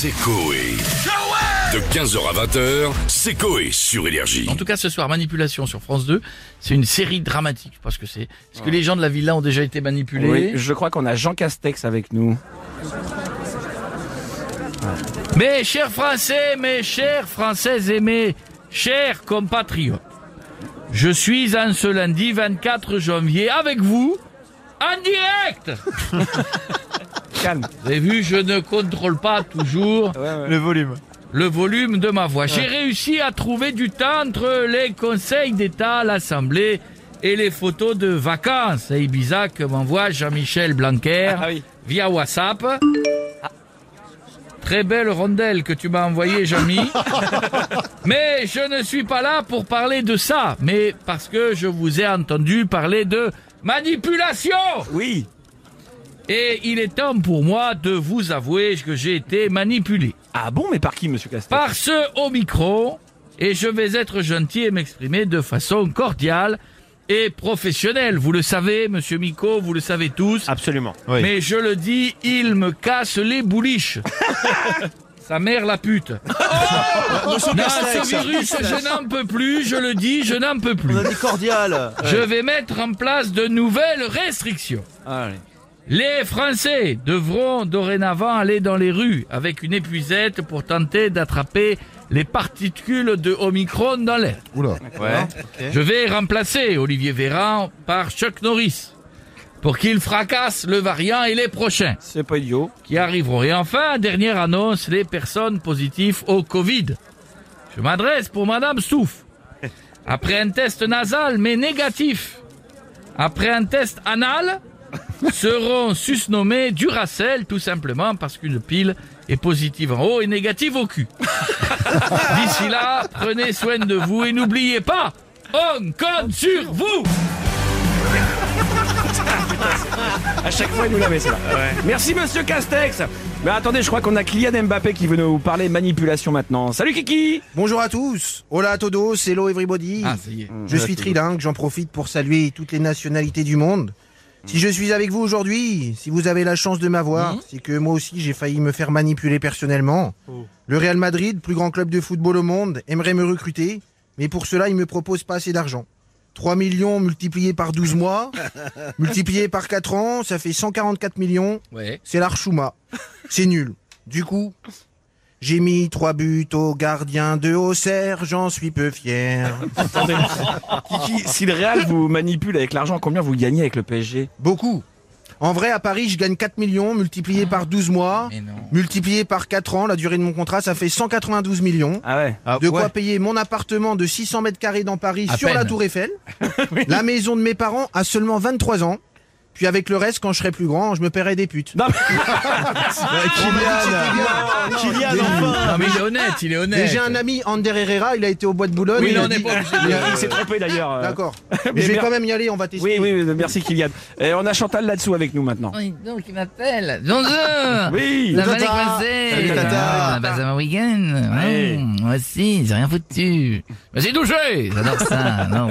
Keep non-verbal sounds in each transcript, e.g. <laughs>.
C'est Coé. De 15h à 20h, c'est Coé sur Énergie. En tout cas, ce soir, Manipulation sur France 2, c'est une série dramatique. Parce que c'est, est-ce que les gens de la villa ont déjà été manipulés Oui, je crois qu'on a Jean Castex avec nous. Mes chers Français, mes chers Françaises et mes chers compatriotes, je suis en ce lundi 24 janvier avec vous, en direct <laughs> Calme. Vous avez vu, je ne contrôle pas toujours Le volume. le volume de ma voix. J'ai réussi à trouver du temps entre les conseils d'État, l'Assemblée et les photos de vacances à Ibiza que m'envoie Jean-Michel Blanquer Ah oui. via WhatsApp. Très belle rondelle que tu m'as envoyée, Jean-Mi. <laughs> mais je ne suis pas là pour parler de ça, mais parce que je vous ai entendu parler de manipulation. Oui. Et il est temps pour moi de vous avouer que j'ai été manipulé Ah bon, mais par qui, monsieur Castex par ce Omicron et je vais être gentil et m'exprimer de façon cordiale et professionnelle. Vous le savez, monsieur Miko, vous le savez tous. Absolument. Mais je le dis, il me casse les bouliches. <laughs> Sa mère la pute. non, ce virus, je n'en peux plus, je le dis, je n'en peux plus. cordial. Je vais mettre en place de nouvelles restrictions. Allez. Les Français devront dorénavant aller dans les rues avec une épuisette pour tenter d'attraper les particules de Omicron dans l'air. Ouais. Je vais remplacer Olivier Véran par Chuck Norris pour qu'il fracasse le variant et les prochains C'est pas idiot. qui arriveront. Et enfin, dernière annonce, les personnes positives au Covid. Je m'adresse pour Madame Souf. Après un test nasal mais négatif, après un test anal, seront susnommés Duracell tout simplement parce qu'une pile est positive en haut et négative au cul. <laughs> D'ici là, prenez soin de vous et n'oubliez pas, on compte sur vous À chaque fois, il nous l'avait, ça. Merci, monsieur Castex. Mais attendez, je crois qu'on a Kylian Mbappé qui veut nous parler manipulation maintenant. Salut, Kiki Bonjour à tous. Hola a todos, hello everybody. Ah, ça y est. je suis trilingue, j'en profite pour saluer toutes les nationalités du monde. Si je suis avec vous aujourd'hui, si vous avez la chance de m'avoir, c'est que moi aussi j'ai failli me faire manipuler personnellement. Le Real Madrid, plus grand club de football au monde, aimerait me recruter, mais pour cela il me propose pas assez d'argent. 3 millions multipliés par 12 <laughs> mois, multipliés par 4 ans, ça fait 144 millions. Ouais. C'est l'Archouma. C'est nul. Du coup, j'ai mis trois buts au gardien de Auxerre, j'en suis peu fier. <laughs> Kiki, si le Real vous manipule avec l'argent, combien vous gagnez avec le PSG Beaucoup. En vrai, à Paris, je gagne 4 millions, multiplié par 12 mois, multiplié par 4 ans, la durée de mon contrat, ça fait 192 millions. Ah ouais. de quoi payer mon appartement de 600 mètres carrés dans Paris À sur la. Tour Eiffel. <laughs> La maison de mes parents a seulement 23 ans. Puis avec le reste, quand je serai plus grand, je me paierai des putes. Non, <laughs> Kylian, Non mais il est honnête, il est honnête. J'ai un ami, Ander Herrera, il a été au bois de Boulogne. Oui, il n'est dit- pas il, s'est trompé d'ailleurs. <laughs> D'accord. Mais je vais quand même y aller, on va tester. Oui, oui, oui, merci Kylian. Et on a Chantal là-dessous avec nous maintenant. Oui, donc il m'appelle. Bonjour Oui. Ça va les Salut, Tata. Ah, bah, ça va week-end. Mmh, Moi aussi, j'ai rien foutu. Mais c'est touché J'adore ça. <laughs> non.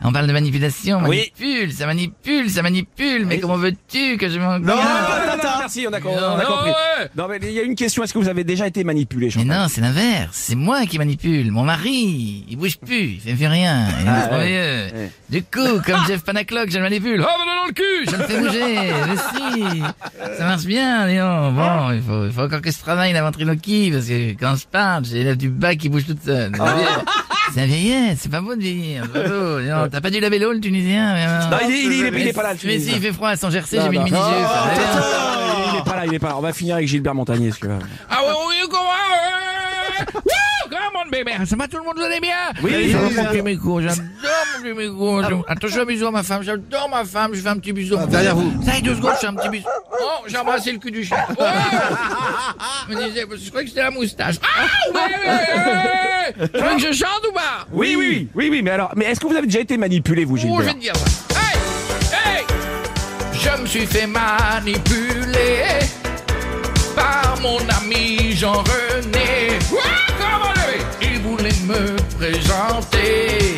On parle de manipulation, Oui. manipule, ça manipule, ça manipule. Mais Oui. comment veux-tu que je m'en... Non, non, non, non, merci, on a, compris. Non, mais il y a une question. Est-ce que vous avez déjà été manipulé, Mais non, c'est l'inverse. C'est moi qui manipule. Mon mari, il bouge plus, il fait plus rien. Il est Ah. Du coup, comme Jeff Panaclock, je le manipule. Oh, mais dans le cul Je le fais bouger. <laughs> Mais si Ça marche bien, Léon. Bon, il faut, il faut encore que je travaille la ventriloquie, parce que quand je parle, j'ai l'élève du bas qui bouge toute seule. C'est un vieil- C'est pas beau de vieillir. <laughs> T'as pas dû laver l'eau, le Tunisien mais non. Il est, il est, il est, il est pas là. le Mais si, il fait froid à son jersey, j'ai mis ça va bien. Non, il est pas là, il est pas là. On va finir avec Gilbert Montagnier, si tu veux. Ah ouais, oui, comment comment on bébé Ça va tout le monde, vous allez bien? Oui, j'adore oui, mon j'adore mon petit micro. Attention, bisous à ma femme, j'adore ma femme, je fais un petit bisou. derrière vous. Ça y est, deux secondes, je fais un petit bisou. Oh, j'ai embrassé le cul du chien. Ouais. <laughs> Je me disais, je croyais que c'était la moustache. Ah, ouais, ouais, ouais. Tu veux que je chante ou pas? Oui, oui, oui, oui, oui, mais alors, mais est-ce que vous avez déjà été manipulé, vous, Oh, je Gilbert vais te dire ça. Hey Hey Je me suis fait manipuler par mon ami Jean-René. Ouais, comment Il voulait me présenter